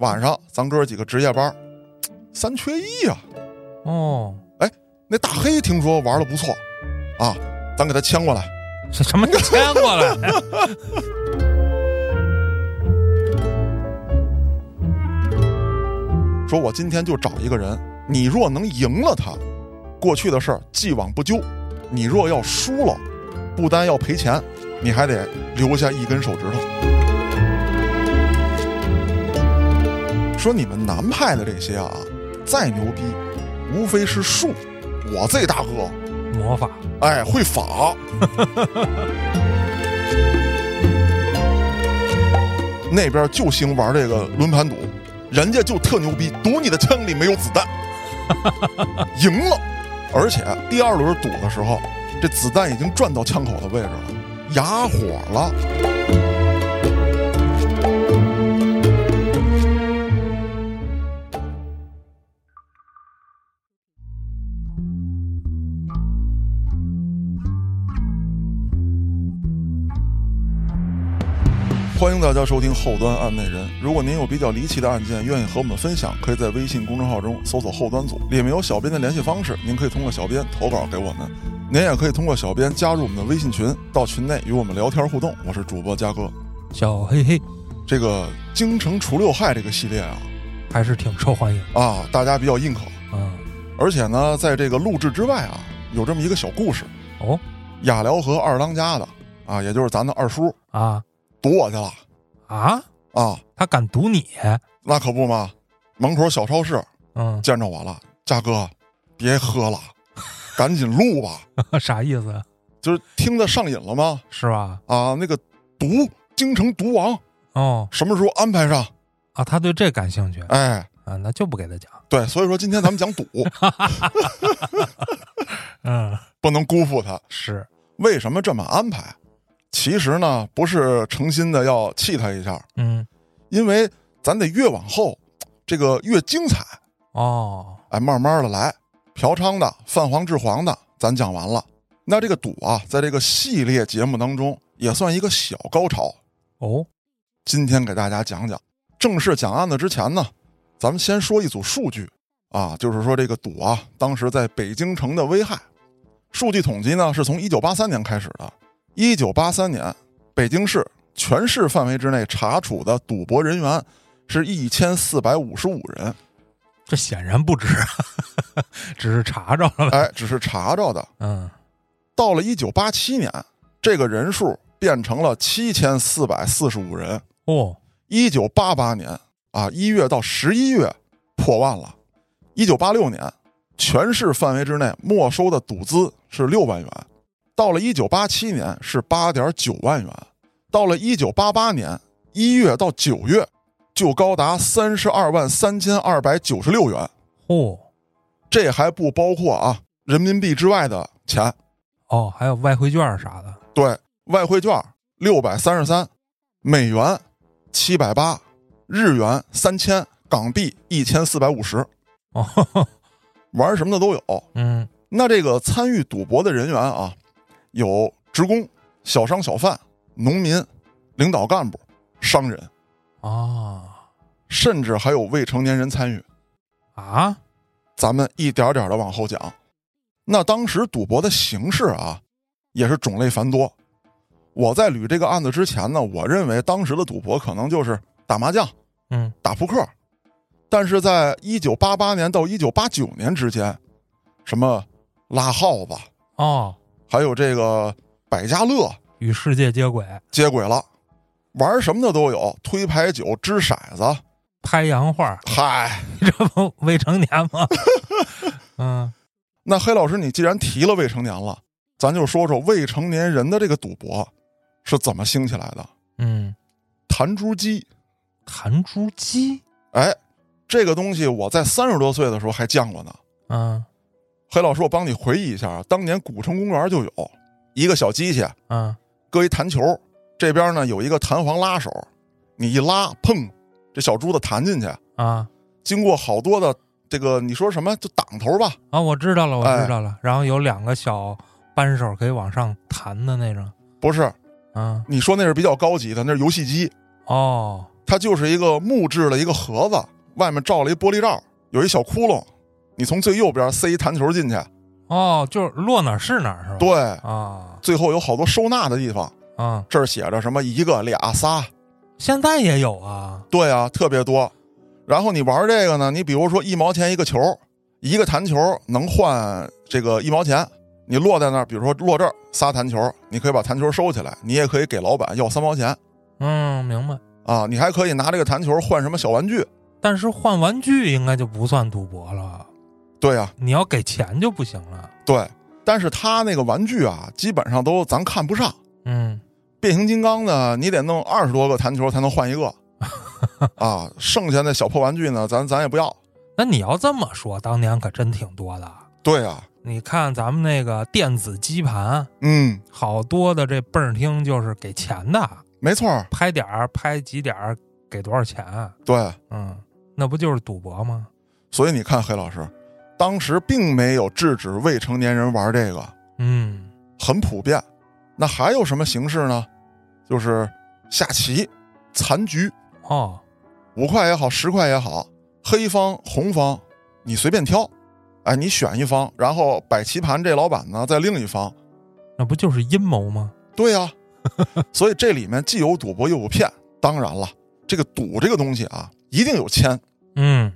晚上咱哥几个值夜班，三缺一啊。哦，哎那大黑听说玩的不错，啊，咱给他牵过来。这什么叫 牵过来？说我今天就找一个人，你若能赢了他，过去的事儿既往不咎；你若要输了，不单要赔钱，你还得留下一根手指头。说你们南派的这些啊，再牛逼，无非是术。我这大哥，魔法哎，会法。那边就兴玩这个轮盘赌，人家就特牛逼，赌你的枪里没有子弹，赢了，而且第二轮赌的时候，这子弹已经转到枪口的位置了，哑火了。欢迎大家收听后端案内人。如果您有比较离奇的案件，愿意和我们分享，可以在微信公众号中搜索“后端组”，里面有小编的联系方式，您可以通过小编投稿给我们。您也可以通过小编加入我们的微信群，到群内与我们聊天互动。我是主播嘉哥。小黑黑这个京城除六害这个系列啊还是挺受欢迎。啊，大家比较认可。嗯，而且呢，在这个录制之外啊，有这么一个小故事：哦雅辽河二当家的啊，也就是咱的二叔啊堵我去了啊，啊，他敢堵你？那可不嘛！门口小超市嗯，见着我了，佳哥，别喝了，赶紧录吧。啥意思？就是听得上瘾了吗？是吧？啊，那个毒京城毒王哦什么时候安排上？啊，他对这感兴趣哎，啊，那就不给他讲。对，所以说今天咱们讲赌 嗯，不能辜负他。是为什么这么安排？其实呢，不是诚心的要气他一下，嗯因为咱得越往后，这个越精彩。哦哎，慢慢的来，嫖娼的、泛黄致黄的，咱讲完了。那这个赌啊，在这个系列节目当中也算一个小高潮。哦今天给大家讲讲。正式讲案子之前呢，咱们先说一组数据啊，就是说这个赌啊，当时在北京城的危害。数据统计呢，是从一九八三年开始的。一九八三年，北京市全市范围之内查处的赌博人员是一千四百五十五人，这显然不止，只是查着了呗。哎，只是查着的。嗯到了一九八七年，这个人数变成了七千四百四十五人。哦一九八八年啊，一月到十一月破万了。一九八六年，全市范围之内没收的赌资是六万元，到了一九八七年是八点九万元，到了一九八八年一月到九月就高达三十二万三千二百九十六元，哦这还不包括啊人民币之外的钱。哦，还有外汇券啥的。对外汇券六百三十三，美元七百八，日元三千，港币一千四百五十，哦，玩什么的都有。嗯那这个参与赌博的人员啊，有职工、小商小贩、农民、领导干部、商人，啊甚至还有未成年人参与。啊咱们一点点的往后讲。那当时赌博的形式啊，也是种类繁多。我在捋这个案子之前呢，我认为当时的赌博可能就是打麻将、嗯打扑克，但是在一九八八年到一九八九年之间，什么拉耗子，哦，还有这个百家乐与世界接轨，接轨了，玩什么的都有，推牌九、掷骰子，拍洋画，嗨。这不未成年吗？嗯。那黑老师，你既然提了未成年了，咱就说说未成年人的这个赌博是怎么兴起来的。嗯，弹珠机，弹珠机，哎，这个东西我在三十多岁的时候还见过呢。嗯黑老师，我帮你回忆一下啊，当年古城公园就有一个小机器，嗯搁一弹球，这边呢有一个弹簧拉手，你一拉，砰，这小珠子弹进去，啊经过好多的这个你说什么就挡头吧，啊，我知道了，我哎知道了。然后有两个小扳手可以往上弹的那种。不是？嗯，你说那是比较高级的，那是游戏机，哦，它就是一个木质的一个盒子，外面罩了一玻璃罩，有一小窟窿，你从最右边塞一弹球进去，哦，就是落哪儿是哪儿是吧？对，啊最后有好多收纳的地方，啊，这儿写着什么一个、俩、仨，现在也有啊。对啊，特别多。然后你玩这个呢，你比如说一毛钱一个球，一个弹球能换这个一毛钱。你落在那儿，比如说落这儿仨弹球，你可以把弹球收起来，你也可以给老板要三毛钱嗯，明白。啊。你还可以拿这个弹球换什么小玩具。但是换玩具应该就不算赌博了，对呀、你要给钱就不行了。对。但是他那个玩具啊，基本上都咱看不上。嗯，变形金刚呢，你得弄二十多个弹球才能换一个啊。剩下那小破玩具呢，咱咱也不要。那你要这么说，当年可真挺多的。对啊、你看咱们那个电子机盘，嗯，好多的这蹦儿厅就是给钱的，没错儿，拍点儿拍几点儿给多少钱？对。嗯，那不就是赌博吗？所以你看，黑老师，当时并没有制止未成年人玩这个，嗯，很普遍。那还有什么形式呢？就是下棋、残局，哦，五块也好，十块也好，黑方、红方，你随便挑。哎，你选一方，然后摆棋盘这老板呢在另一方。那不就是阴谋吗？对呀、所以这里面既有赌博又有骗。当然了，这个赌这个东西啊，一定有钱，嗯，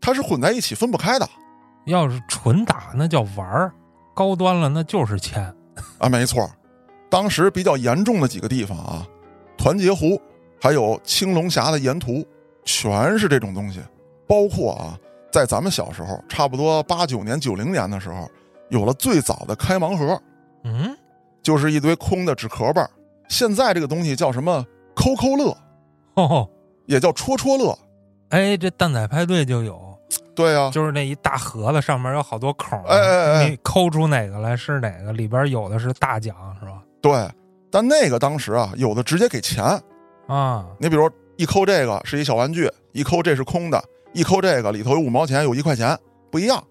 它是混在一起分不开的要是纯打那叫玩儿，高端了那就是钱。啊。没错，当时比较严重的几个地方啊，团结湖，还有青龙峡的沿途，全是这种东西。包括啊，在咱们小时候，差不多八九年、九零年的时候，有了最早的开盲盒，嗯，就是一堆空的纸壳儿。现在这个东西叫什么？抠抠乐，哦，也叫戳戳乐。哎，这蛋仔派对就有，对呀、就是那一大盒子，上面有好多孔儿，哎哎哎你抠出哪个来是哪个，里边有的是大奖，是吧？对。但那个当时啊，有的直接给钱。啊，你比如一抠这个是一小玩具，一抠这是空的，一抠这个里头有五毛钱，有一块钱，不一样。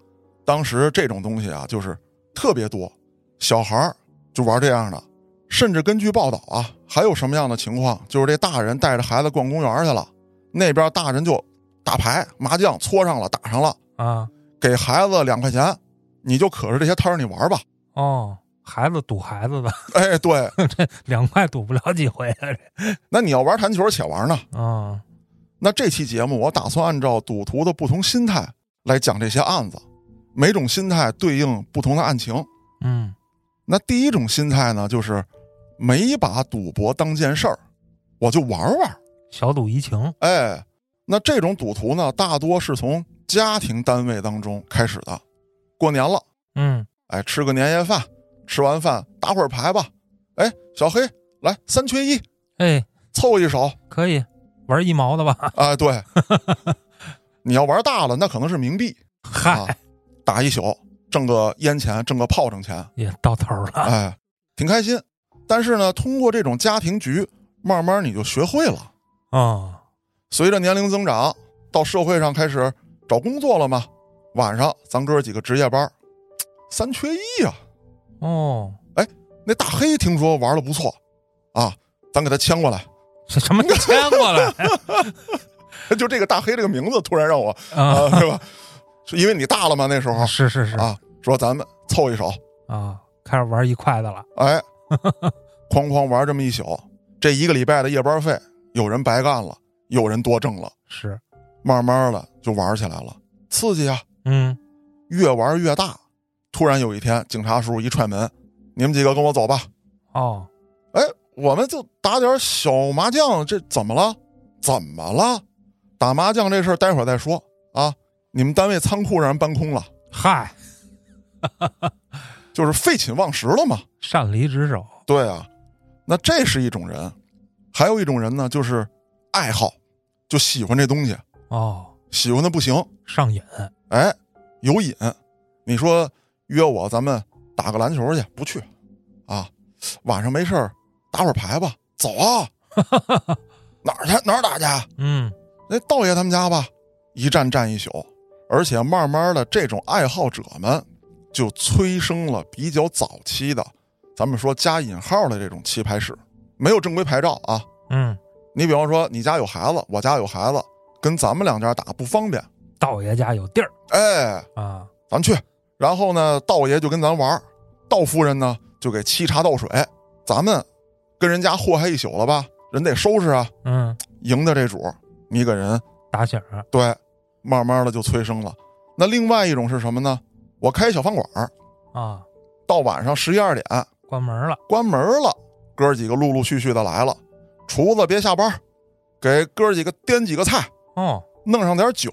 当时这种东西啊，就是特别多，小孩儿就玩这样的。甚至根据报道啊，还有什么样的情况？就是这大人带着孩子逛公园去了，那边大人就打牌、麻将搓上了，打上了，啊，给孩子两块钱，你就可着这些摊儿你玩吧。哦，孩子赌孩子的，哎，对，这两块赌不了几回啊！那你要玩弹球且玩呢。啊，那这期节目我打算按照赌徒的不同心态来讲这些案子，每种心态对应不同的案情。嗯，那第一种心态呢，就是没把赌博当件事儿，我就玩玩。小赌怡情，哎，那这种赌徒呢，大多是从家庭单位当中开始的。过年了，嗯，哎，吃个年夜饭，吃完饭打会儿牌吧。哎，小黑，来三缺一，哎，凑一手。可以玩一毛的吧？啊，对，你要玩大了，那可能是冥币嗨，啊，打一宿，挣个烟钱，挣个炮仗钱，也到头了。哎，挺开心。但是呢，通过这种家庭局，慢慢你就学会了。哦，随着年龄增长，到社会上开始找工作了嘛，晚上咱哥几个值夜班，三缺一呀、哦，哎那大黑听说玩的不错，啊，咱给他牵过来。这什么 你牵过来就这个大黑这个名字突然让我啊？啊，是吧？是因为你大了吗？那时候是是是啊，说咱们凑一手，啊，开始玩一块的了。哎，哐哐玩这么一宿，这一个礼拜的夜班费，有人白干了，有人多挣了，是，慢慢的就玩起来了，刺激啊！嗯，越玩越大。突然有一天，警察叔叔一踹门：“你们几个跟我走吧。哦，”哎，我们就打点小麻将，这怎么了？怎么了？打麻将这事儿待会儿再说啊！你们单位仓库让人搬空了，嗨，就是废寝忘食了嘛。擅离职守。对啊，那这是一种人，还有一种人呢，就是爱好，就喜欢这东西，哦，喜欢的不行，上瘾。哎，有瘾。你说约我咱们打个篮球去，不去啊？晚上没事儿打会儿牌吧，走啊！哪儿去？哪儿打去？嗯，那道爷他们家吧，一站站一宿，而且慢慢的，这种爱好者们就催生了比较早期的，咱们说加引号的这种棋牌室，没有正规牌照啊。嗯，你比方说你家有孩子，我家有孩子，跟咱们两家打不方便，道爷家有地儿哎，啊，咱去。然后呢，道爷就跟咱玩儿，道夫人呢就给沏茶倒水，咱们跟人家祸害一宿了吧，人得收拾啊。嗯，赢的这主，你给人打醒儿对，慢慢的就催生了。那另外一种是什么呢？我开小饭馆儿，啊，到晚上十一二点关门了，关门了，哥几个陆陆续续的来了，厨子别下班，给哥几个颠几个菜，哦，弄上点酒。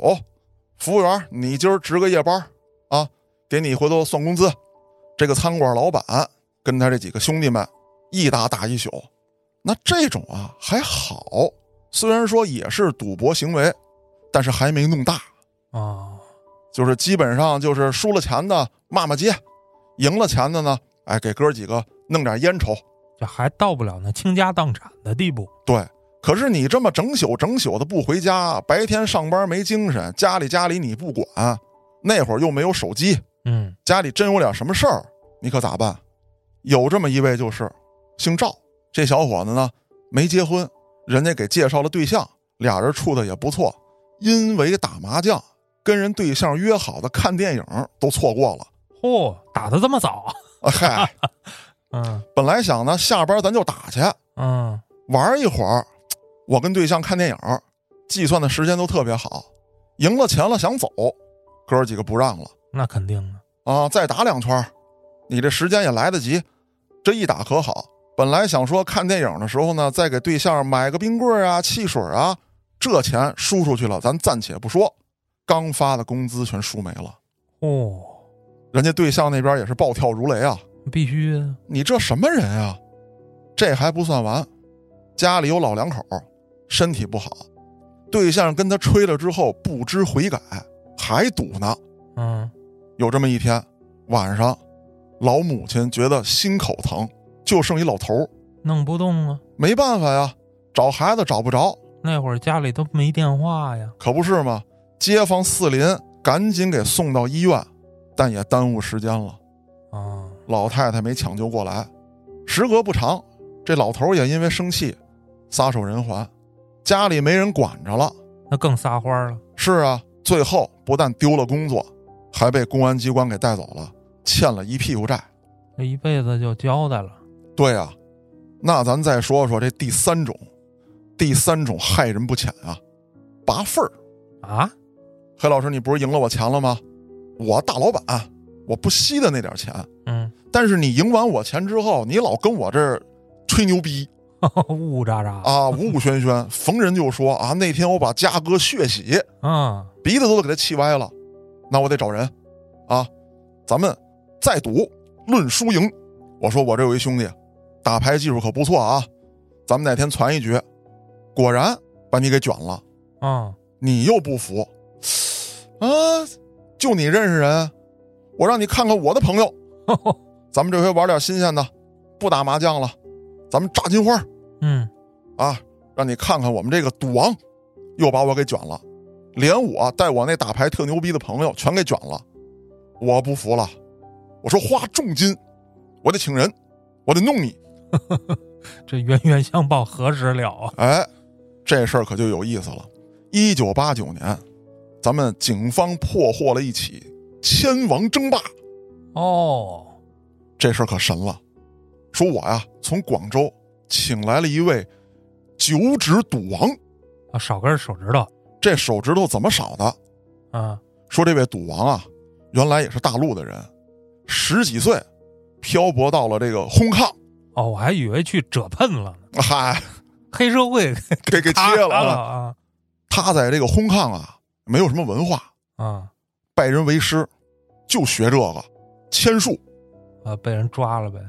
服务员，你今儿值个夜班啊，给你回头算工资。这个餐馆老板跟他这几个兄弟们一打打一宿，那这种啊还好，虽然说也是赌博行为，但是还没弄大，啊，就是基本上就是输了钱的骂骂街，赢了钱的呢，哎，给哥几个弄点烟抽。这还到不了那倾家荡产的地步。对，可是你这么整宿整宿的不回家，白天上班没精神，家里家里你不管，那会儿又没有手机，嗯，家里真有点什么事儿，你可咋办？有这么一位就是姓赵，这小伙子呢没结婚，人家给介绍了对象，俩人处的也不错，因为打麻将跟人对象约好的看电影都错过了。嚯、打的这么早？啊嗨，嗯本来想呢下班咱就打去嗯，玩一会儿，我跟对象看电影，计算的时间都特别好，赢了钱了想走，哥儿几个不让了。那肯定的。啊，再打两圈，你这时间也来得及。这一打可好，本来想说看电影的时候呢，再给对象买个冰棍啊、汽水啊，这钱输出去了，咱暂且不说，刚发的工资全输没了。哦，人家对象那边也是暴跳如雷啊！必须的。你这什么人啊？这还不算完，家里有老两口，身体不好，对象跟他吹了之后不知悔改，还赌呢。嗯，有这么一天晚上，老母亲觉得心口疼，就剩一老头儿，弄不动啊。没办法呀，找孩子找不着，那会儿家里都没电话呀。可不是吗？街坊四邻赶紧给送到医院，但也耽误时间了。啊，老太太没抢救过来，时隔不长，这老头也因为生气，撒手人寰，家里没人管着了。那更撒欢儿了。是啊，最后不但丢了工作，还被公安机关给带走了，欠了一屁股债。这一辈子就交代了。对啊，那咱再说说这第三种，第三种害人不浅啊，拔份儿。啊？黑老师，你不是赢了我钱了吗？我大老板，我不惜的那点钱，嗯，但是你赢完我钱之后，你老跟我这儿吹牛逼。呜呜喳喳。啊，呜呜喧喧，逢人就说啊，那天我把嘉哥血洗，嗯，鼻子都给他气歪了，那我得找人，啊，咱们再赌，论输赢。我说我这有一兄弟，打牌技术可不错啊，咱们哪天攒一局，果然把你给卷了，啊，你又不服，啊，就你认识人，我让你看看我的朋友，咱们这回玩点新鲜的，不打麻将了，咱们炸金花嗯，啊，让你看看我们这个赌王，又把我给卷了，连我带我那打牌特牛逼的朋友全给卷了，我不服了，我说花重金，我得请人，我得弄你，这冤冤相报何时了啊？哎，这事儿可就有意思了。一九八九年，咱们警方破获了一起千王争霸，哦，这事儿可神了。说我呀，从广州请来了一位九指赌王，啊，少根手指头。这手指头怎么少的？啊，说这位赌王啊，原来也是大陆的人，十几岁漂泊到了这个轰炕，哦，我还以为去折喷了呢，嗨，黑社会给给切了他在这个轰炕啊，没有什么文化，啊拜人为师，就学这个签术。啊！被人抓了呗。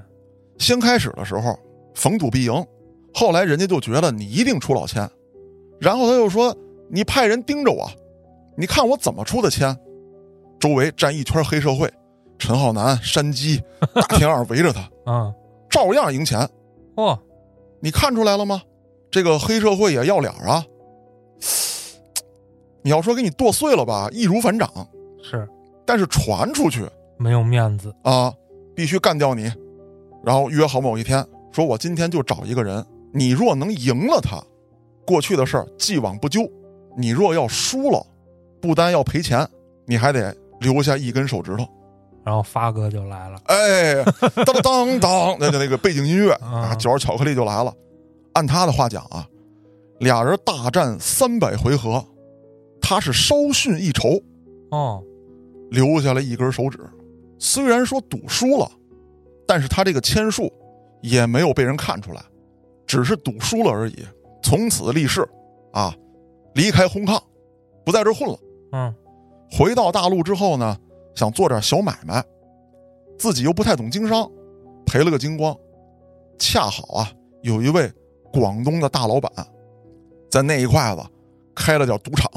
先开始的时候逢赌必赢，后来人家就觉得你一定出老千，然后他又说你派人盯着我，你看我怎么出的千。周围站一圈黑社会，陈浩南、山鸡、大田二围着他，啊，照样赢钱。嚯，你看出来了吗？这个黑社会也要脸啊！你要说给你剁碎了吧，易如反掌，是但是传出去没有面子。啊，必须干掉你。然后约好某一天，说我今天就找一个人，你若能赢了他，过去的事儿既往不咎。你若要输了，不单要赔钱，你还得留下一根手指头。然后发哥就来了，哎，当当当，那就那个背景音乐 啊，啊嚼着巧克力就来了。按他的话讲啊，俩人大战三百回合，他是稍逊一筹，哦，留下了一根手指。虽然说赌输了，但是他这个签数也没有被人看出来，只是赌输了而已。从此立誓，啊，离开红炕，不在这混了。嗯，回到大陆之后呢，想做点小买卖，自己又不太懂经商，赔了个精光。恰好啊，有一位广东的大老板，在那一块子开了点赌场，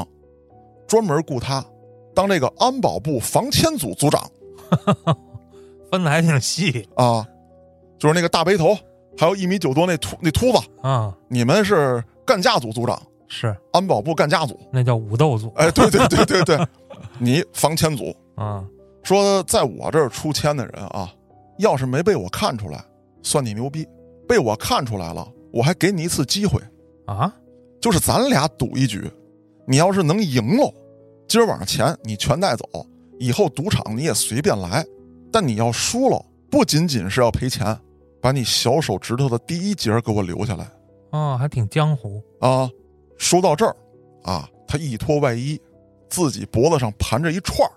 专门雇他当这个安保部防签组组长 分的还挺细。啊，就是那个大背头，还有一米九多那秃那秃子，啊，你们是干架组组长，是。安保部干架组。那叫武斗组哎，对对对对对，你防签组。啊，说在我这儿出签的人啊，要是没被我看出来，算你牛逼；被我看出来了，我还给你一次机会，啊，就是咱俩赌一局，你要是能赢了，今儿晚上钱你全带走，以后赌场你也随便来。但你要输了，不仅仅是要赔钱，把你小手指头的第一节给我留下来哦，还挺江湖啊！说到这儿，啊，他一脱外衣，自己脖子上盘着一串儿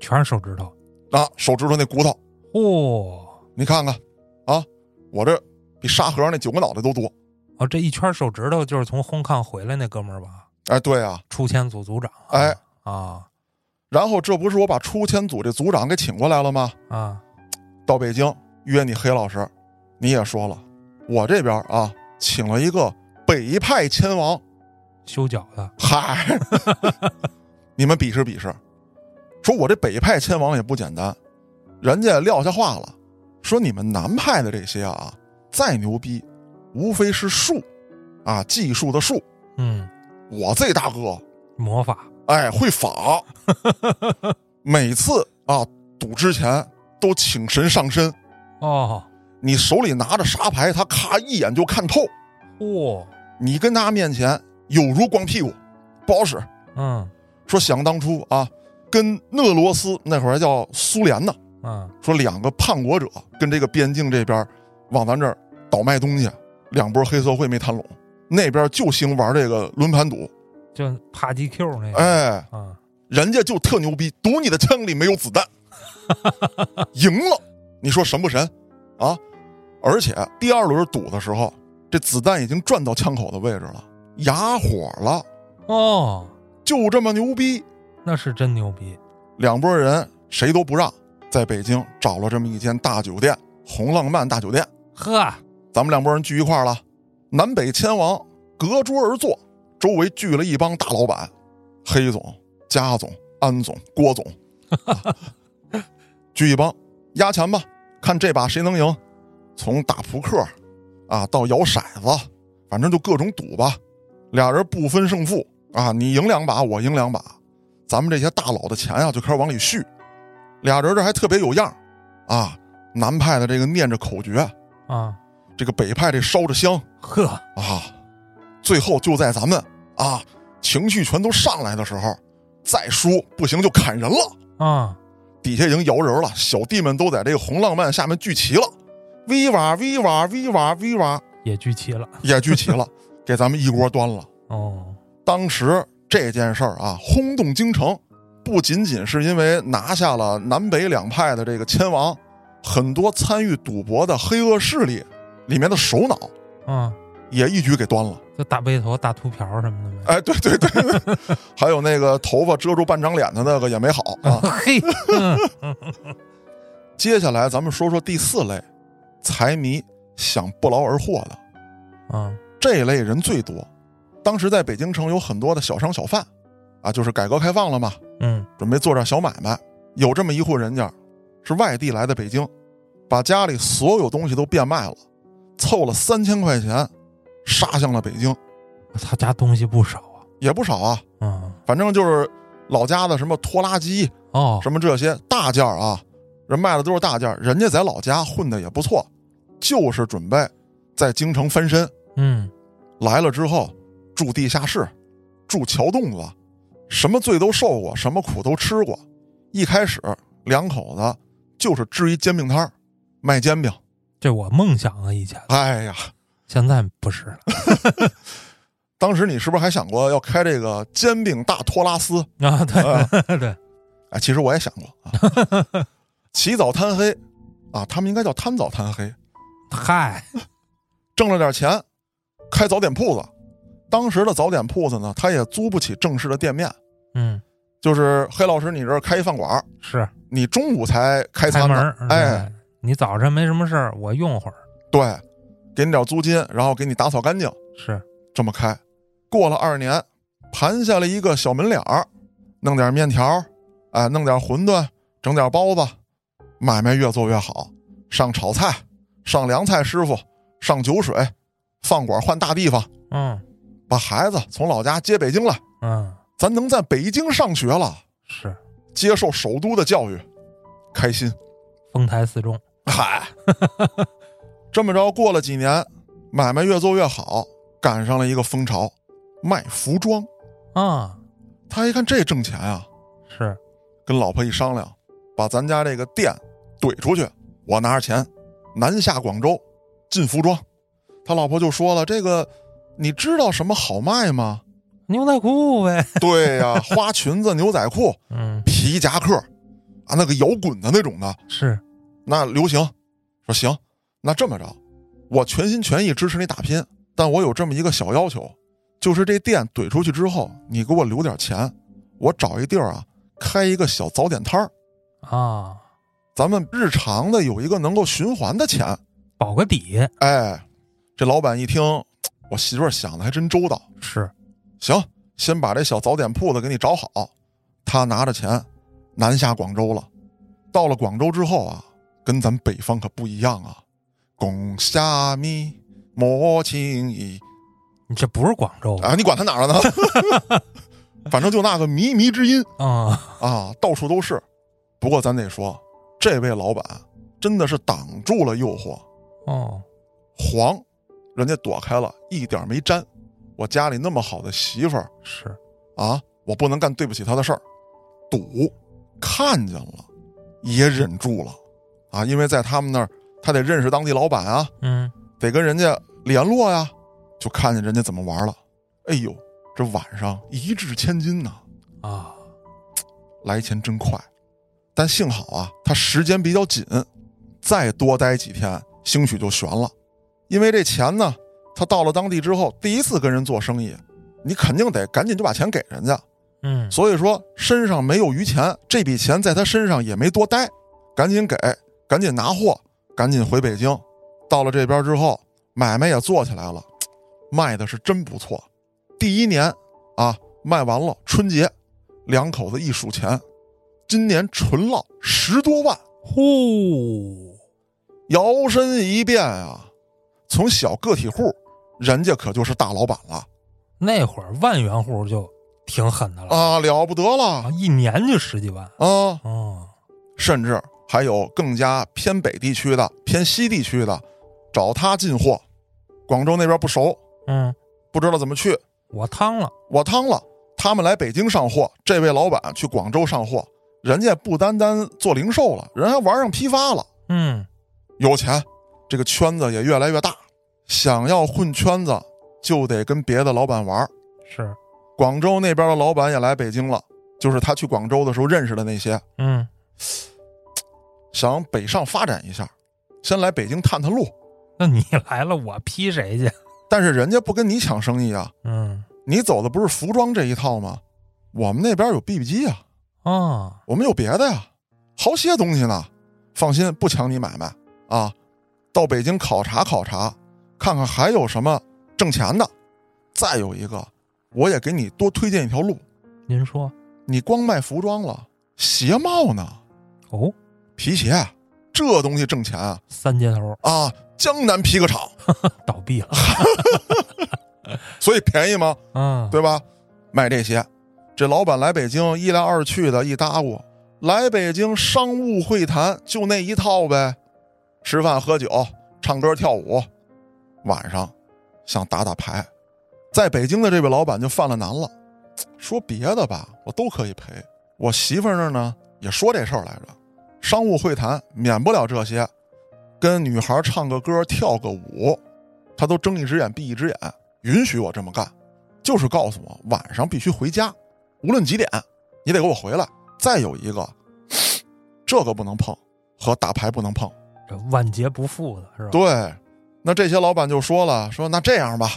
全是手指头，啊，手指头那骨头。哦，你看看，啊，我这比沙和尚那九个脑袋都多。哦，这一圈手指头就是从烘炕回来那哥们儿吧？哎，对啊，出千组组长，哎，啊然后这不是我把出签组这组长给请过来了吗？啊，到北京约你黑老师，你也说了，我这边啊请了一个北派签王，修脚的，嗨，你们比试比试，说我这北派签王也不简单，人家撂下话了，说你们南派的这些啊再牛逼，无非是术，啊技术的术，嗯，我这大哥。魔法，哎，会法，每次啊赌之前都请神上身，哦，你手里拿着啥牌，他咔一眼就看透，嚯，你跟他面前有如光屁股，不好使。嗯。说想当初啊，跟俄罗斯那会儿还叫苏联呢，嗯，说两个叛国者跟这个边境这边往咱这儿倒卖东西，两波黑社会没谈拢，那边就兴玩这个轮盘赌，就帕基 Q 那个，哎，啊，人家就特牛逼，赌你的枪里没有子弹，赢了，你说神不神？啊？而且第二轮赌的时候，这子弹已经转到枪口的位置了，哑火了，哦，就这么牛逼。那是真牛逼，两拨人谁都不让，在北京找了这么一间大酒店——红浪漫大酒店。呵，咱们两拨人聚一块儿了，南北千王隔桌而坐，周围聚了一帮大老板，黑总、加总、安总、郭总，啊聚一帮压钱吧，看这把谁能赢。从打扑克啊到摇骰子，反正就各种赌吧。俩人不分胜负啊，你赢两把，我赢两把，咱们这些大佬的钱啊、就开始往里续。俩人这还特别有样啊，南派的这个念着口诀，啊，这个北派这烧着香呵，啊，最后就在咱们啊情绪全都上来的时候，再输不行就砍人了。啊，底下已经摇人了，小弟们都在这个红浪漫下面聚齐了，v 哇 v 哇 v 哇 v 哇也聚齐了，也聚齐了，给咱们一锅端了。哦，当时这件事儿啊，轰动京城，不仅仅是因为拿下了南北两派的这个千王，很多参与赌博的黑恶势力里面的首脑啊，也一举给端了。就大背头、大秃瓢什么的呗，哎，对对对，还有那个头发遮住半张脸的那个也没好啊。嘿，嗯 接下来咱们说说第四类，财迷想不劳而获的啊，这类人最多。当时在北京城有很多的小商小贩，啊，就是改革开放了嘛，嗯，准备做点小买卖。有这么一户人家，是外地来的北京，把家里所有东西都变卖了，凑了三千块钱，杀向了北京，他家东西不少啊，也不少啊。嗯，反正就是老家的什么拖拉机，哦，什么这些大件儿啊，人卖的都是大件儿，人家在老家混的也不错，就是准备在京城翻身。嗯，来了之后，住地下室，住桥洞子，什么罪都受过，什么苦都吃过。一开始两口子就是支一煎饼摊儿，卖煎饼。这我梦想啊，以前，哎呀，现在不是了 当时你是不是还想过要开这个煎饼大托拉斯？啊。对 对，哎，其实我也想过啊。起早贪黑啊，他们应该叫贪早贪黑，嗨，挣了点钱，开早点铺子。当时的早点铺子呢，他也租不起正式的店面，嗯，就是黑老师，你这儿开一饭馆儿，是你中午才开开餐呢门儿，哎，你早晨没什么事儿，我用会儿，对，给你点租金，然后给你打扫干净，是，这么开。过了二年，盘下了一个小门脸儿，弄点面条，哎，弄点馄饨，整点包子，买卖越做越好。上炒菜，上凉菜师傅，上酒水，饭馆换大地方，嗯。把孩子从老家接北京来，嗯，咱能在北京上学了，是，接受首都的教育，开心。丰台四中，嗨，这么着过了几年，买卖越做越好，赶上了一个风潮，卖服装。啊，他一看这挣钱啊，是，跟老婆一商量，把咱家这个店怼出去，我拿着钱南下广州进服装。他老婆就说了：“这个你知道什么好卖吗牛仔裤呗，？”对呀、花裙子、牛仔裤、嗯，皮夹克啊，那个摇滚的那种的，是，那流行。说行，那这么着，我全心全意支持你打拼，但我有这么一个小要求，就是这店怼出去之后，你给我留点钱，我找一地儿啊，开一个小早点摊儿。啊，咱们日常的有一个能够循环的钱。保个底，哎，这老板一听，我媳妇儿想的还真周到。是，行，先把这小早点铺子给你找好。他拿着钱南下广州了。到了广州之后啊，跟咱北方可不一样啊。拱虾米莫轻易你这不是广州啊，你管他哪儿了呢？反正就那个靡靡之音啊，啊，到处都是。不过咱得说，这位老板真的是挡住了诱惑。哦，黄，人家躲开了，一点没沾。我家里那么好的媳妇儿是，啊，我不能干对不起她的事儿。赌，看见了，也忍住了啊，因为在他们那儿，他得认识当地老板啊，嗯，得跟人家联络呀，就看见人家怎么玩了。哎呦，这晚上一掷千金呐，啊，来钱真快。但幸好啊，他时间比较紧，再多待几天，兴许就悬了。因为这钱呢，他到了当地之后，第一次跟人做生意，你肯定得赶紧就把钱给人家。嗯，所以说身上没有余钱，这笔钱在他身上也没多待，赶紧给，赶紧拿货，赶紧回北京。到了这边之后，买卖也做起来了，卖的是真不错。第一年啊，卖完了，春节两口子一数钱，今年纯落十多万，呼，摇身一变啊，从小个体户，人家可就是大老板了那会儿万元户就挺狠的了啊，了不得了啊，一年就十几万，啊！哦，甚至还有更加偏北地区的、偏西地区的，找他进货。广州那边不熟，嗯，不知道怎么去，我趟了，我趟了。他们来北京上货，这位老板去广州上货，人家不单单做零售了，人还玩上批发了，嗯，有钱，这个圈子也越来越大。想要混圈子，就得跟别的老板玩。是，广州那边的老板也来北京了，就是他去广州的时候认识的那些，嗯，想北上发展一下，先来北京探探路。那你来了，我批谁去？但是人家不跟你抢生意啊，嗯，你走的不是服装这一套吗？我们那边有 BB 机啊，啊，我们有别的呀，好些东西呢。放心，不抢你买卖啊。到北京考察考察，看看还有什么挣钱的。再有一个，我也给你多推荐一条路。您说，你光卖服装了，鞋帽呢？哦，皮鞋，这东西挣钱啊！三接头啊，江南皮革厂，倒闭了 所以便宜吗？嗯，对吧？卖这鞋，这老板来北京一来二去的，一搭咕，来北京商务会谈就那一套呗，吃饭喝酒、唱歌跳舞，晚上想打打牌，在北京的这位老板就犯了难了，说别的吧，我都可以赔。我媳妇儿那儿呢也说这事儿来着，商务会谈免不了这些，跟女孩唱个歌、跳个舞，他都睁一只眼闭一只眼，允许我这么干，就是告诉我晚上必须回家，无论几点，你得给我回来。再有一个，这个不能碰，和打牌不能碰。这万劫不复的是吧？对，那这些老板就说了，说那这样吧，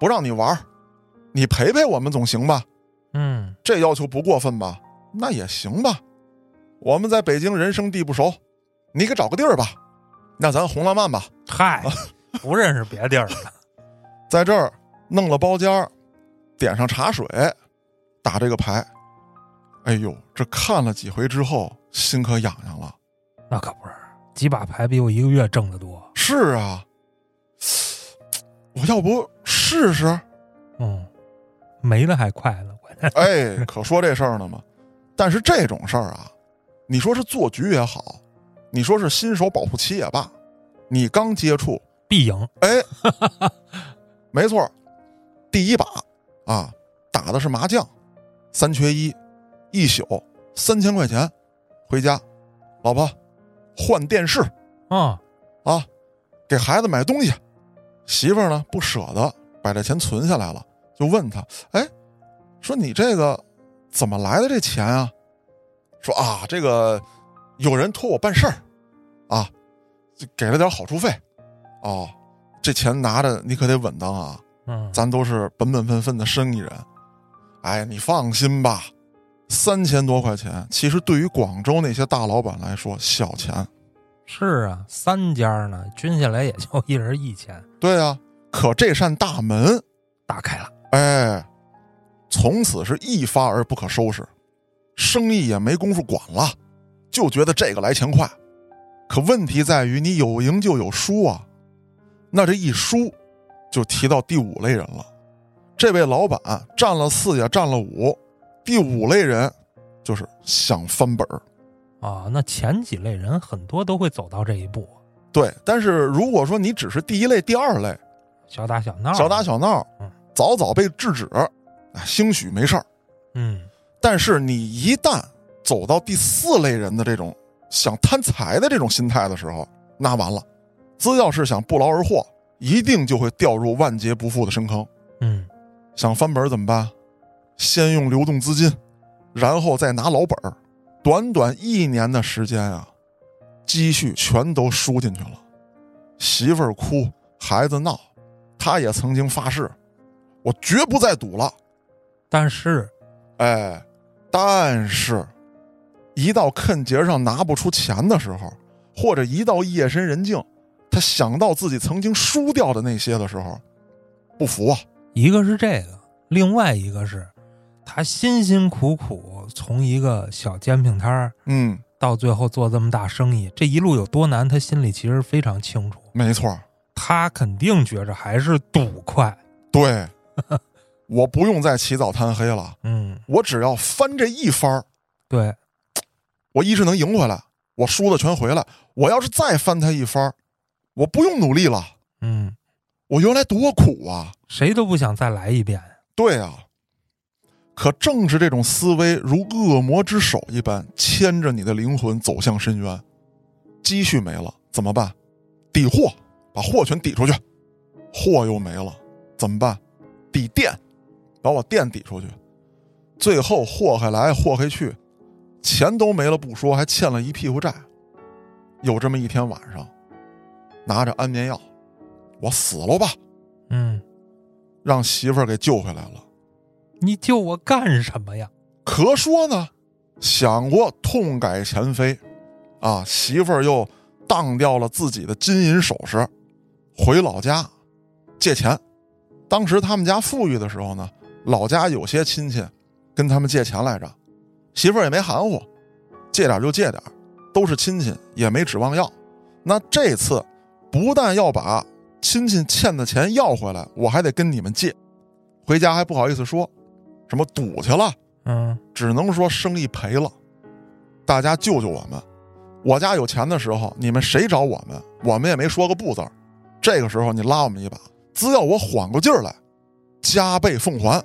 不让你玩，你陪陪我们总行吧？嗯，这要求不过分吧？那也行吧。我们在北京人生地不熟，你给找个地儿吧。那咱红浪漫吧，嗨，不认识别地儿了。在这儿弄了包间儿，点上茶水，打这个牌。哎呦，这看了几回之后，心可痒痒了。那可不是，几把牌比我一个月挣得多。是啊，我要不试试？嗯，没了还快乐，关键。哎，可说这事儿呢嘛。但是这种事儿啊，你说是做局也好，你说是新手保护期也罢，你刚接触，必赢。哎，没错，第一把啊，打的是麻将，三缺一，一宿三千块钱，回家，老婆换电视啊，啊，给孩子买东西，媳妇儿呢不舍得把这钱存下来了，就问他，哎，说你这个怎么来的这钱啊？说啊，这个有人托我办事儿，啊，给了点好处费，哦，这钱拿着你可得稳当啊，嗯，咱都是本本分分的生意人，哎，你放心吧，三千多块钱，其实对于广州那些大老板来说小钱，是啊，三家呢，均下来也就一人一千，对啊，可这扇大门，打开了。哎，从此是一发而不可收拾，生意也没工夫管了，就觉得这个来钱快。可问题在于，你有赢就有输啊，那这一输，就提到第五类人了。这位老板占了四也占了五，第五类人就是想翻本儿。啊，那前几类人很多都会走到这一步，对，但是如果说你只是第一类、第二类，小打小闹，小打小闹嗯，早早被制止，哎兴许没事儿。嗯，但是你一旦走到第四类人的这种想贪财的这种心态的时候，那完了，只要是想不劳而获，一定就会掉入万劫不复的深坑。嗯，想翻本儿怎么办？先用流动资金，然后再拿老本儿，短短一年的时间啊，积蓄全都输进去了。媳妇儿哭，孩子闹，他也曾经发誓，我绝不再赌了。但是哎，但是，一到肯节上拿不出钱的时候，或者一到夜深人静，他想到自己曾经输掉的那些的时候，不服啊！一个是这个，另外一个是他辛辛苦苦从一个小煎饼摊儿嗯，到最后做这么大生意，这一路有多难，他心里其实非常清楚。没错，他肯定觉着还是赌快。对，我不用再起早贪黑了，嗯，我只要翻这一番儿对，我一是能赢回来，我输的全回来。我要是再翻他一番儿我不用努力了，嗯，我原来多苦啊！谁都不想再来一遍。对啊，可正是这种思维如恶魔之手一般，牵着你的灵魂走向深渊。积蓄没了怎么办？抵货，把货全抵出去。货又没了怎么办？抵店，把我店抵出去。最后祸害来祸害去，钱都没了不说，还欠了一屁股债。有这么一天晚上，拿着安眠药，我死了吧，嗯，让媳妇儿给救回来了。你救我干什么呀？可说呢，想过痛改前非，啊，媳妇儿又当掉了自己的金银首饰，回老家借钱。当时他们家富裕的时候呢，老家有些亲戚跟他们借钱来着，媳妇儿也没含糊，借点就借点，都是亲戚，也没指望要。那这次不但要把亲戚欠的钱要回来，我还得跟你们借，回家还不好意思说，什么赌去了。嗯，只能说生意赔了，大家救救我们。我家有钱的时候，你们谁找我们，我们也没说个不字儿。这个时候你拉我们一把，只要我缓过劲儿来，加倍奉还。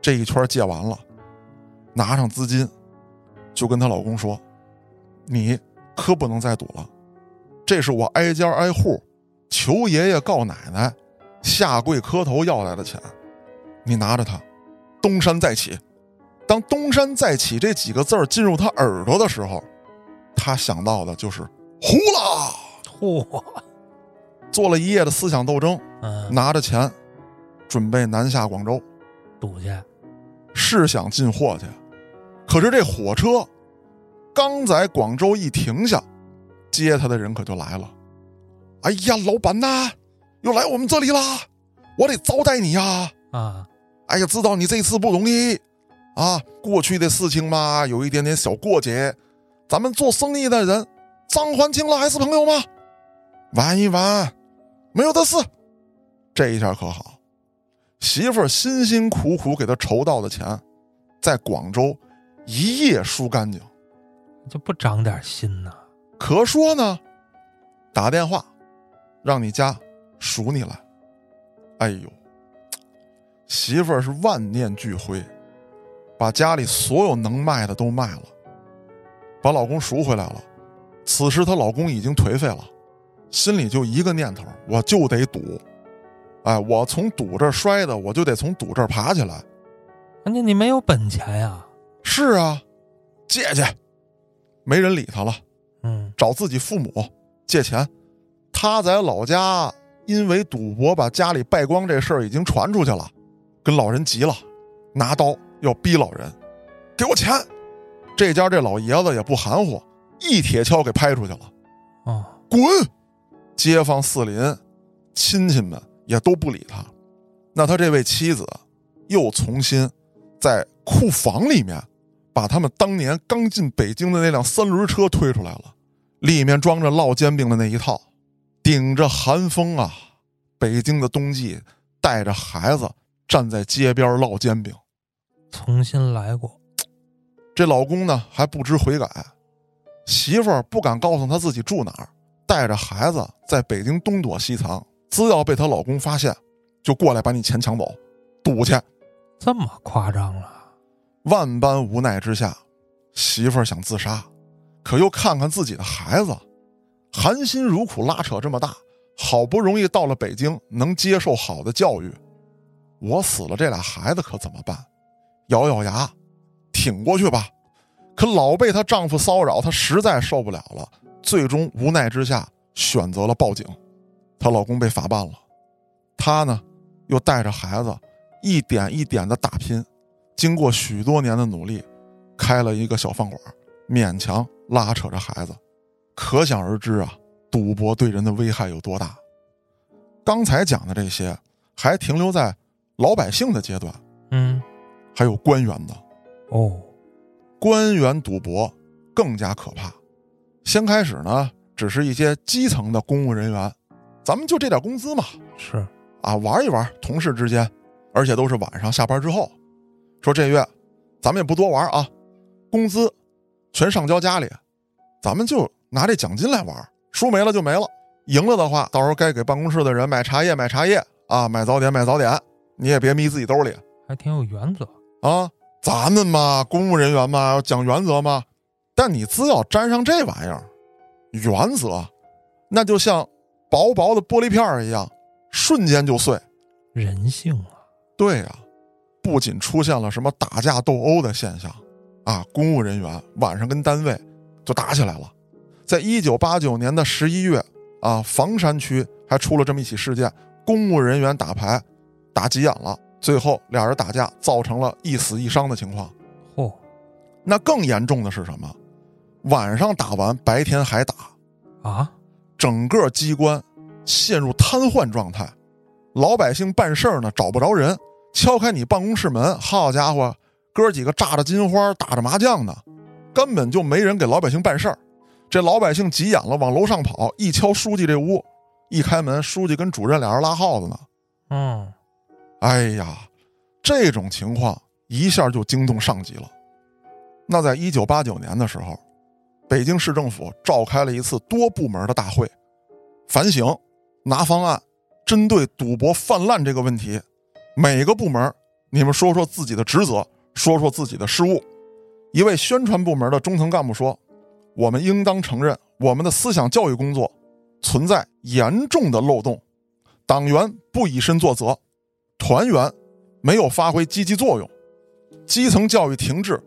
这一圈借完了，拿上资金，就跟她老公说：“你可不能再赌了，这是我挨家挨户求爷爷告奶奶下跪磕头要来的钱，你拿着它，东山再起。”当“东山再起”这几个字儿进入他耳朵的时候，他想到的就是“呼啦”，嚯，做了一夜的思想斗争，嗯，拿着钱准备南下广州，赌去，是想进货去。可是这火车刚在广州一停下，接他的人可就来了。哎呀，老板呐，又来我们这里啦，我得招待你呀！啊，哎呀，知道你这次不容易啊，过去的事情嘛，有一点点小过节。咱们做生意的人，账还清了还是朋友吗？玩一玩，没有的事。这一下可好，媳妇儿辛辛苦苦给他筹到的钱，在广州一夜输干净。就不长点心呐？可说呢，打电话让你家赎你来。哎呦，媳妇儿是万念俱灰，把家里所有能卖的都卖了，把老公赎回来了。此时她老公已经颓废了，心里就一个念头：我就得赌。哎，我从赌这儿摔的，我就得从赌这儿爬起来。关键你没有本钱呀。是啊，借去，没人理他了。嗯，找自己父母借钱。他在老家因为赌博把家里败光这事儿已经传出去了，跟老人急了，拿刀要逼老人，给我钱。这家这老爷子也不含糊，一铁锹给拍出去了，哦，滚！街坊四邻、亲戚们也都不理他。那他这位妻子又重新在库房里面把他们当年刚进北京的那辆三轮车推出来了，里面装着烙煎饼的那一套，顶着寒风啊，北京的冬季，带着孩子站在街边烙煎饼。重新来过。这老公呢还不知悔改，媳妇儿不敢告诉他自己住哪儿，带着孩子在北京东躲西藏，只要被她老公发现，就过来把你钱抢走，赌去。这么夸张了？万般无奈之下，媳妇儿想自杀，可又看看自己的孩子，含辛茹苦拉扯这么大，好不容易到了北京，能接受好的教育，我死了，这俩孩子可怎么办？咬咬牙，挺过去吧。可老被她丈夫骚扰，她实在受不了了，最终无奈之下选择了报警。她老公被法办了，她呢，又带着孩子，一点一点的打拼。经过许多年的努力，开了一个小饭馆，勉强拉扯着孩子，可想而知啊，赌博对人的危害有多大。刚才讲的这些，还停留在老百姓的阶段，嗯，还有官员的。哦，官员赌博更加可怕。先开始呢，只是一些基层的公务人员，咱们就这点工资嘛，是，啊，玩一玩，同事之间，而且都是晚上下班之后。说这月咱们也不多玩啊，工资全上交家里，咱们就拿这奖金来玩，输没了就没了，赢了的话，到时候该给办公室的人买茶叶买茶叶啊，买早点买早点，你也别眯自己兜里还挺有原则。啊。咱们嘛，公务人员嘛，要讲原则嘛，但你只要沾上这玩意儿，原则，那就像薄薄的玻璃片儿一样，瞬间就碎。人性啊，对呀、不仅出现了什么打架斗殴的现象，啊，公务人员晚上跟单位就打起来了。在一九八九年的十一月，啊，房山区还出了这么一起事件，公务人员打牌打急眼了，最后俩人打架，造成了一死一伤的情况。嚯，那更严重的是什么？晚上打完，白天还打，啊，整个机关陷入瘫痪状态，老百姓办事儿呢找不着人，敲开你办公室门，好家伙，哥几个炸着金花打着麻将呢，根本就没人给老百姓办事儿。这老百姓急眼了，往楼上跑，一敲书记这屋，一开门，书记跟主任俩人拉耗子呢。嗯，哎呀，这种情况一下就惊动上级了。那在一九八九年的时候，北京市政府召开了一次多部门的大会，反省、拿方案，针对赌博泛滥这个问题，每个部门，你们说说自己的职责，说说自己的失误。一位宣传部门的中层干部说：“我们应当承认，我们的思想教育工作存在严重的漏洞，党员不以身作则，团员没有发挥积极作用，基层教育停滞，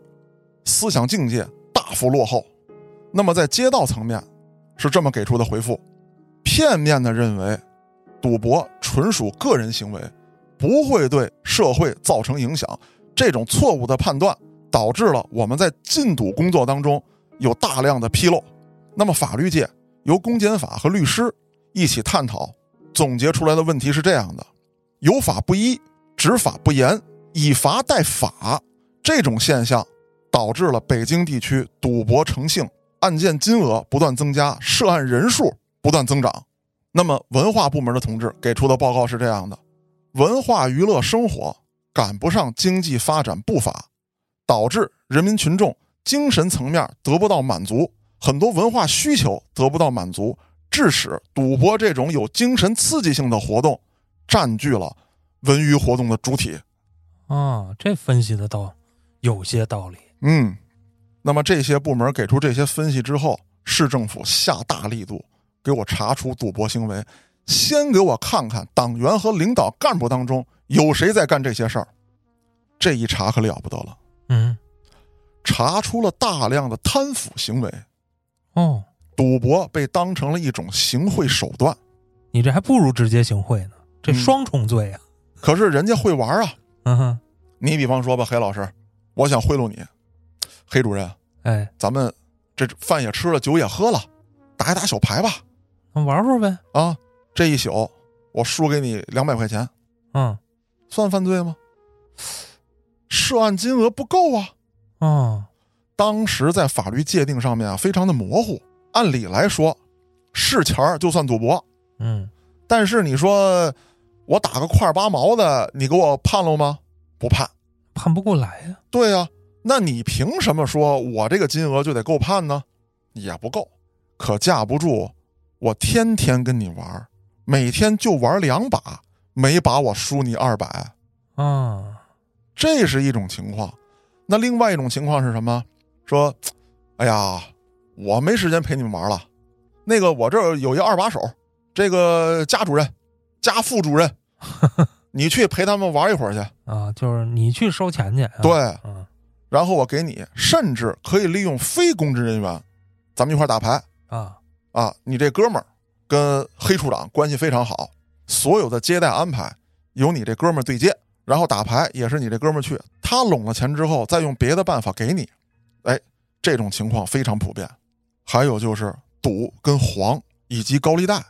思想境界大幅落后。”那么在街道层面，是这么给出的回复：片面的认为，赌博纯属个人行为，不会对社会造成影响。这种错误的判断，导致了我们在禁赌工作当中有大量的纰漏。那么法律界由公检法和律师一起探讨，总结出来的问题是这样的：有法不依、执法不严、以罚代法这种现象，导致了北京地区赌博成性。案件金额不断增加，涉案人数不断增长。那么，文化部门的同志给出的报告是这样的：文化娱乐生活赶不上经济发展步伐，导致人民群众精神层面得不到满足，很多文化需求得不到满足，致使赌博这种有精神刺激性的活动占据了文娱活动的主体。啊，这分析的倒有些道理。嗯。那么这些部门给出这些分析之后，市政府下大力度给我查出赌博行为，先给我看看党员和领导干部当中有谁在干这些事儿。这一查可了不得了，嗯，查出了大量的贪腐行为。哦，赌博被当成了一种行贿手段，你这还不如直接行贿呢，这双重罪啊！可是人家会玩啊，嗯哼，你比方说吧，黑老师，我想贿赂你。黑主任，哎，咱们这饭也吃了，酒也喝了，打一打小牌吧，玩玩呗。啊，这一宿我输给你两百块钱，嗯，算犯罪吗？涉案金额不够啊。嗯，当时在法律界定上面啊，非常的模糊。按理来说，是钱儿就算赌博。嗯，但是你说我打个块八毛的，你给我判了吗？不判，判不过来呀。对呀。那你凭什么说我这个金额就得够判呢？也不够，可架不住我天天跟你玩，每天就玩两把，每把我输你二百，啊，这是一种情况。那另外一种情况是什么？说，哎呀，我没时间陪你们玩了，那个我这儿有一二把手，这个家主任、家副主任，你去陪他们玩一会儿去。啊，就是你去收钱去，对，嗯。然后我给你，甚至可以利用非公职人员，咱们一块打牌。啊啊！你这哥们儿跟黑处长关系非常好，所有的接待安排由你这哥们儿对接，然后打牌也是你这哥们儿去，他拢了钱之后再用别的办法给你，哎，这种情况非常普遍。还有就是赌跟黄以及高利贷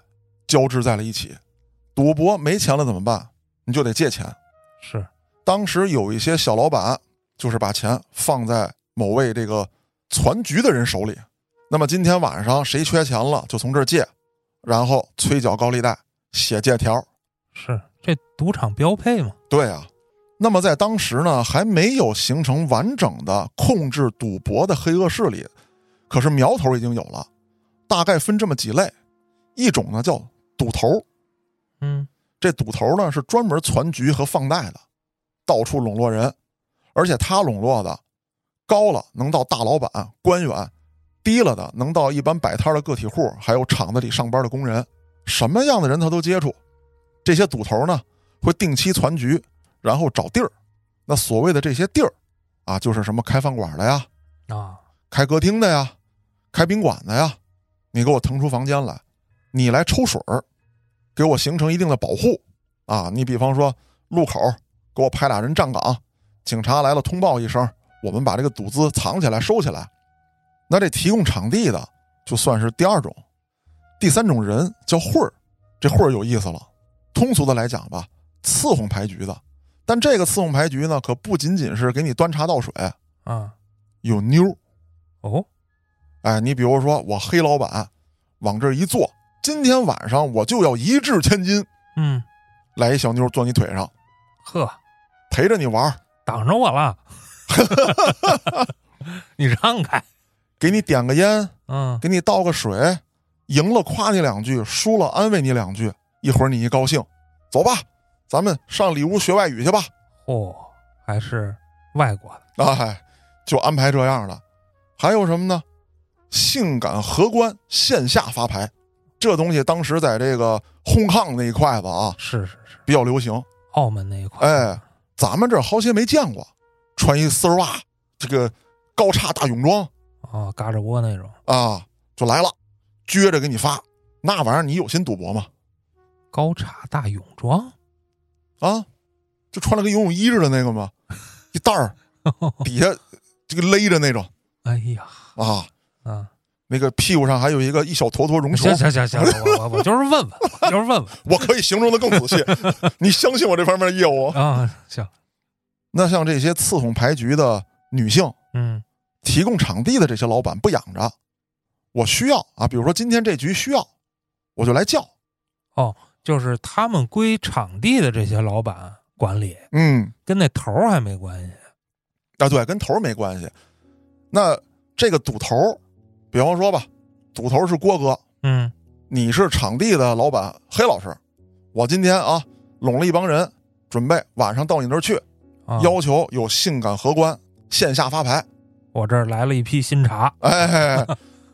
交织在了一起，赌博没钱了怎么办？你就得借钱。是，当时有一些小老板。就是把钱放在某位这个攒局的人手里，那么今天晚上谁缺钱了，就从这儿借，然后催缴高利贷，写借条，是这赌场标配吗？对啊，那么在当时呢，还没有形成完整的控制赌博的黑恶势力，可是苗头已经有了，大概分这么几类，一种呢叫赌头，嗯，这赌头呢是专门攒局和放贷的，到处笼络人。而且他笼络的高了能到大老板、官员，低了的能到一般摆摊的个体户，还有厂子里上班的工人，什么样的人他都接触。这些赌头呢会定期攒局，然后找地儿。那所谓的这些地儿啊，就是什么开饭馆的呀，啊，开歌厅的呀，开宾馆的呀，你给我腾出房间来，你来抽水儿，给我形成一定的保护啊。你比方说路口给我派俩人站岗。警察来了，通报一声，我们把这个赌资藏起来、收起来。那这提供场地的就算是第二种，第三种人叫会儿，这会儿有意思了。通俗的来讲吧，伺候牌局的。但这个伺候牌局呢，可不仅仅是给你端茶倒水啊，有妞哦。哎，你比如说我黑老板往这一坐，今天晚上我就要一掷千金。嗯，来一小妞坐你腿上，呵，陪着你玩。挡着我了，你让开，给你点个烟，嗯，给你倒个水，赢了夸你两句，输了安慰你两句，一会儿你一高兴，走吧，咱们上里屋学外语去吧。嚯、还是外国的，哎，就安排这样的。还有什么呢？性感荷官线下发牌，这东西当时在这个轰抗那一块子啊是是是，比较流行。澳门那一块，哎，咱们这好些没见过，穿一丝袜，这个高叉大泳装啊，嘎着窝那种，啊，就来了，撅着给你发。那玩意儿你有心赌博吗？高叉大泳装，啊，就穿了跟游泳衣似的那个吗？一袋儿 底下这个勒着那种哎呀，啊，啊，那个屁股上还有一个一小坨坨绒球行，行行行，我我我就是问问，我就是问问 我可以形容的更仔细。你相信我这方面的业务？啊，行，那像这些伺候牌局的女性，嗯提供场地的这些老板不养着，我需要啊，比如说今天这局需要，我就来叫。哦，就是他们归场地的这些老板管理，嗯，跟那头儿还没关系。啊，对，跟头儿没关系。那这个赌头儿，比方说吧，赌头儿是郭哥，嗯你是场地的老板黑老师，我今天啊拢了一帮人，准备晚上到你那儿去，啊，要求有性感荷官线下发牌。我这儿来了一批新茶，哎，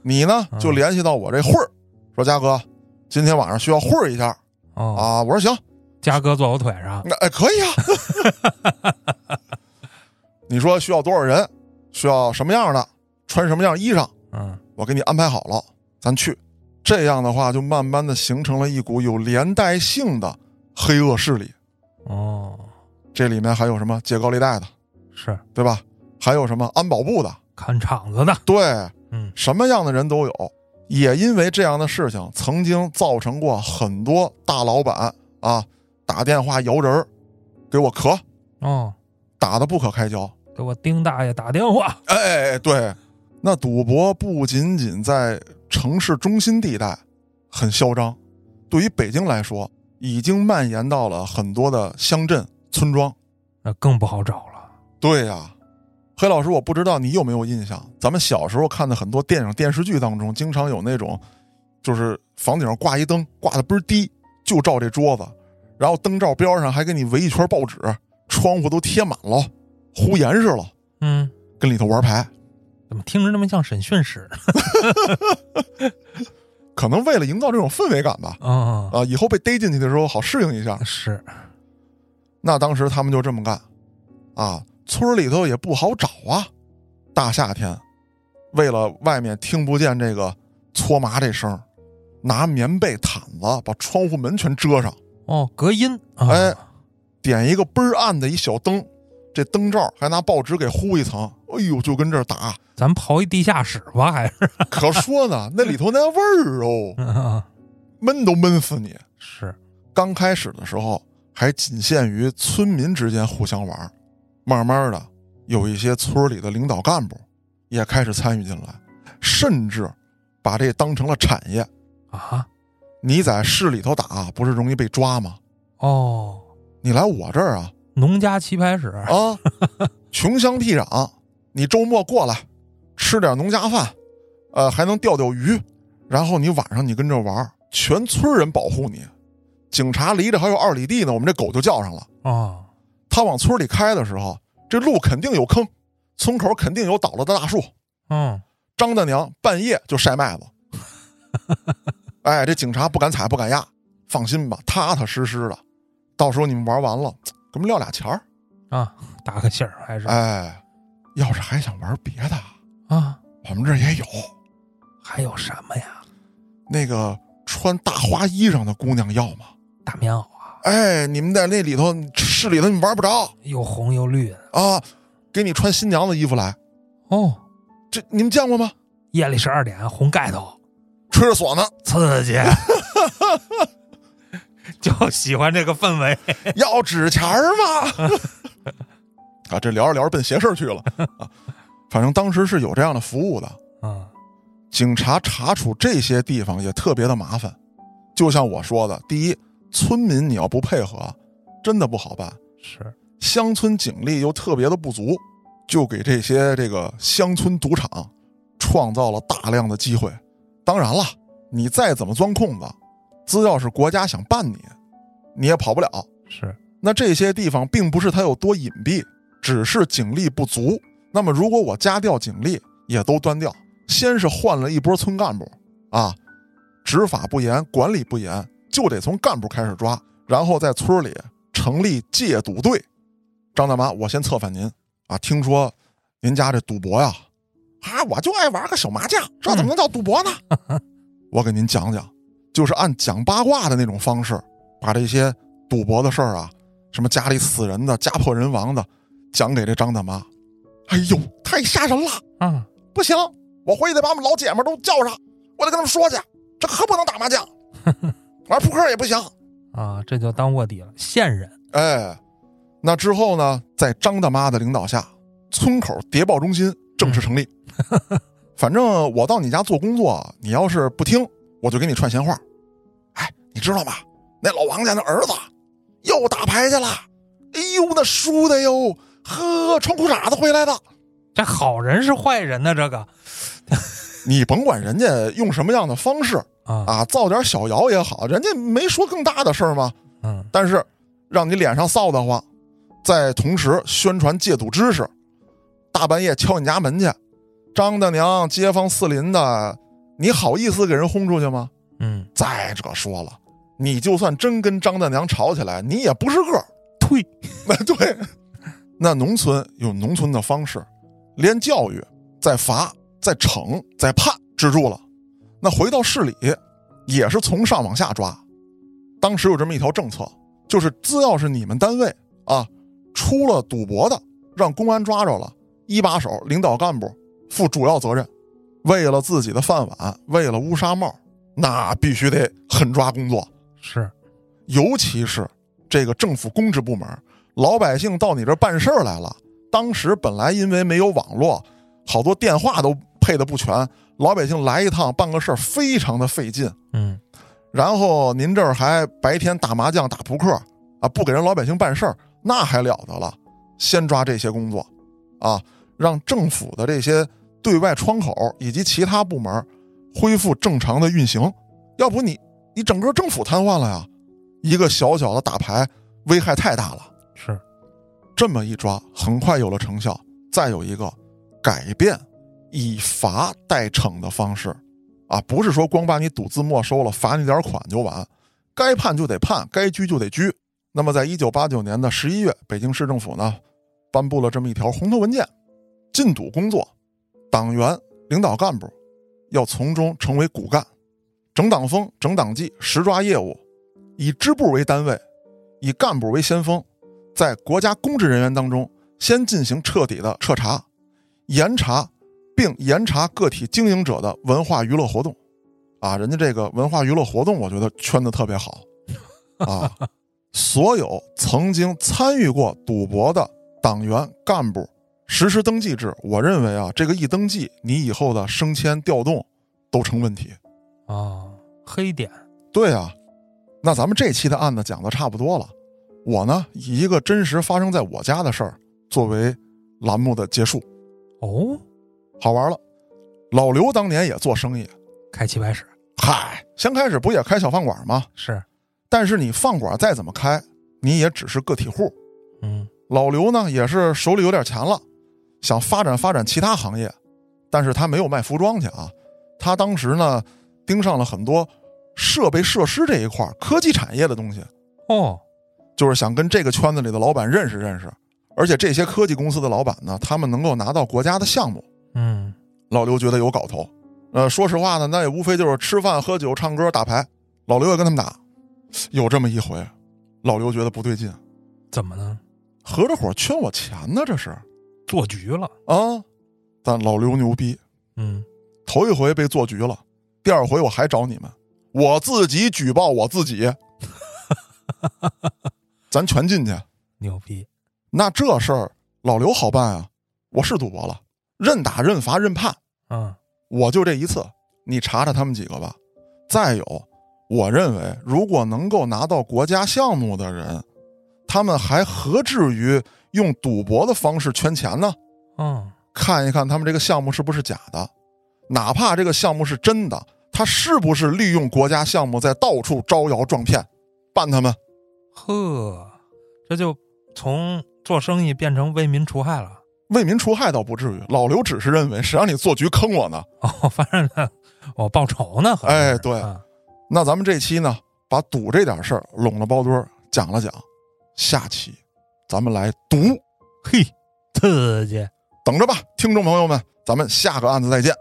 你呢嗯就联系到我这会儿，说嘉哥，今天晚上需要会儿一下哦，啊。我说行，嘉哥坐我腿上，那哎可以啊。你说需要多少人，需要什么样的，穿什么样衣裳，嗯我给你安排好了，咱去。这样的话，就慢慢的形成了一股有连带性的黑恶势力。哦，这里面还有什么借高利贷的，是对吧？还有什么安保部的，看场子的，对，嗯什么样的人都有。也因为这样的事情，曾经造成过很多大老板啊打电话摇人儿给我咳，哦，打的不可开交。给我丁大爷打电话，哎对，那赌博不仅仅在城市中心地带很嚣张，对于北京来说，已经蔓延到了很多的乡镇村庄。那更不好找了。对呀、黑老师，我不知道你有没有印象，咱们小时候看的很多电影电视剧当中，经常有那种，就是房顶上挂一灯，挂的倍儿低，就照这桌子，然后灯罩边上还给你围一圈报纸，窗户都贴满了，糊严实了，嗯，跟里头玩牌。怎么听着那么像审讯室？可能为了营造这种氛围感吧，啊，啊，以后被逮进去的时候好适应一下。是，那当时他们就这么干，啊，村里头也不好找啊。大夏天，为了外面听不见这个搓麻这声，拿棉被毯子把窗户门全遮上，哦，隔音，啊、哎，点一个倍儿暗的一小灯，这灯罩还拿报纸给糊一层，哎呦，就跟这儿打。咱刨一地下室吧，还是？可说呢，那里头那味儿哦，嗯 闷都闷死你。是，刚开始的时候还仅限于村民之间互相玩儿，慢慢的有一些村里的领导干部也开始参与进来，甚至把这当成了产业。啊，你在市里头打不是容易被抓吗？哦，你来我这儿啊农家棋牌室，啊，穷乡僻壤，你周末过来吃点农家饭，呃，还能钓钓鱼，然后你晚上你跟这玩，全村人保护你，警察离着还有二里地呢，我们这狗就叫上了。哦，他往村里开的时候，这路肯定有坑，村口肯定有倒了的大树。嗯，张大娘半夜就晒麦子，哎，这警察不敢踩不敢压，放心吧，踏踏实实的。到时候你们玩完了，给我们撂俩钱儿。啊，打个信儿还是，哎，要是还想玩别的，啊，我们这也有。还有什么呀？那个穿大花衣裳的姑娘要吗？大棉袄啊，哎，你们在那里头市里头你玩不着又红又绿的，啊，给你穿新娘子衣服来，哦，这你们见过吗？夜里十二点红盖头，吹着唢呐，刺激，就喜欢这个氛围。要纸钱儿吗？啊，这聊着聊着奔邪事儿去了啊。反正当时是有这样的服务的，嗯，警察查处这些地方也特别的麻烦。就像我说的，第一，村民你要不配合，真的不好办。是，乡村警力又特别的不足，就给这些这个乡村赌场创造了大量的机会。当然了，你再怎么钻空子，只要是国家想办你，你也跑不了。是，那这些地方并不是它有多隐蔽，只是警力不足。那么如果我加调警力，也都端掉，先是换了一波村干部啊，执法不严，管理不严，就得从干部开始抓，然后在村里成立戒赌队。张大妈，我先策反您啊！听说您家这赌博呀，啊，我就爱玩个小麻将，这怎么能叫赌博呢？我给您讲讲，就是按讲八卦的那种方式，把这些赌博的事儿啊，什么家里死人的、家破人亡的，讲给这张大妈。哎呦，太吓人了！嗯，不行，我回去得把我们老姐们都叫上，我得跟他们说去，这可不能打麻将，玩扑克也不行。啊，这就当卧底了，线人。哎，那之后呢，在张大妈的领导下，村口谍报中心正式成立。反正我到你家做工作，你要是不听，我就给你串闲话。哎，你知道吗？那老王家那儿子又打牌去了。哎呦，那输的哟，呵，穿裤衩子回来的。这好人是坏人呢？这个，你甭管人家用什么样的方式啊，啊，造点小谣也好，人家没说更大的事儿吗？嗯，但是让你脸上臊得慌，在同时宣传戒赌知识，大半夜敲你家门去，张大娘、街坊四邻的，你好意思给人轰出去吗？嗯，再者说了，你就算真跟张大娘吵起来，你也不是个儿。退，那对，那农村有农村的方式，连教育、再罚、再惩、再判制住了。那回到市里，也是从上往下抓。当时有这么一条政策，就是只要是你们单位啊出了赌博的，让公安抓着了，一把手、领导干部负主要责任。为了自己的饭碗，为了乌纱帽，那必须得狠抓工作。是，尤其是这个政府公职部门，老百姓到你这办事儿来了。当时本来因为没有网络，好多电话都配的不全，老百姓来一趟办个事儿非常的费劲。嗯，然后您这儿还白天打麻将、打扑克啊，不给人老百姓办事儿，那还了得了？先抓这些工作，啊，让政府的这些对外窗口以及其他部门恢复正常的运行，要不你你整个政府瘫痪了呀！一个小小的打牌危害太大了。是，这么一抓，很快有了成效。再有一个，改变以罚代惩的方式，啊，不是说光把你赌资没收了，罚你点款就完，该判就得判，该拘就得拘。那么，在一九八九年的十一月，北京市政府呢，颁布了这么一条红头文件：禁赌工作，党员、领导干部要从中成为骨干，整党风、整党纪、实抓业务，以支部为单位，以干部为先锋，在国家公职人员当中先进行彻底的彻查、严查，并严查个体经营者的文化娱乐活动。啊，人家这个文化娱乐活动，我觉得圈的特别好啊。所有曾经参与过赌博的党员干部实施登记制。我认为啊，这个一登记，你以后的升迁调动都成问题。啊，黑点，对啊，那咱们这期的案子讲的差不多了。我呢，以一个真实发生在我家的事儿作为栏目的结束。哦，好玩了，老刘当年也做生意，开棋牌室。嗨，先开始不也开小饭馆吗？是，但是你饭馆再怎么开，你也只是个体户。嗯，老刘呢，也是手里有点钱了，想发展发展其他行业，但是他没有卖服装去啊，他当时呢盯上了很多设备设施这一块儿科技产业的东西，哦，就是想跟这个圈子里的老板认识认识，而且这些科技公司的老板呢，他们能够拿到国家的项目，嗯，老刘觉得有搞头。呃，说实话呢，那也无非就是吃饭、喝酒、唱歌、打牌，老刘也跟他们打。有这么一回，老刘觉得不对劲，怎么呢？合着伙圈我钱呢？这是做局了，啊！但老刘牛逼，嗯，头一回被做局了，第二回我还找你们，我自己举报我自己，咱全进去。牛逼，那这事儿老刘好办啊，我是赌博了，认打认罚认判，嗯，我就这一次，你查查他们几个吧。再有，我认为如果能够拿到国家项目的人，他们还何至于用赌博的方式圈钱呢？嗯，看一看他们这个项目是不是假的，哪怕这个项目是真的，他是不是利用国家项目在到处招摇撞骗，办他们？呵，这就从做生意变成为民除害了。为民除害倒不至于，老刘只是认为谁让你做局坑我呢？哦，反正呢，我报仇呢。哎，对。啊那咱们这期呢，把赌这点事儿拢了包堆儿讲了讲，下期咱们来赌，嘿，刺激。等着吧，听众朋友们，咱们下个案子再见。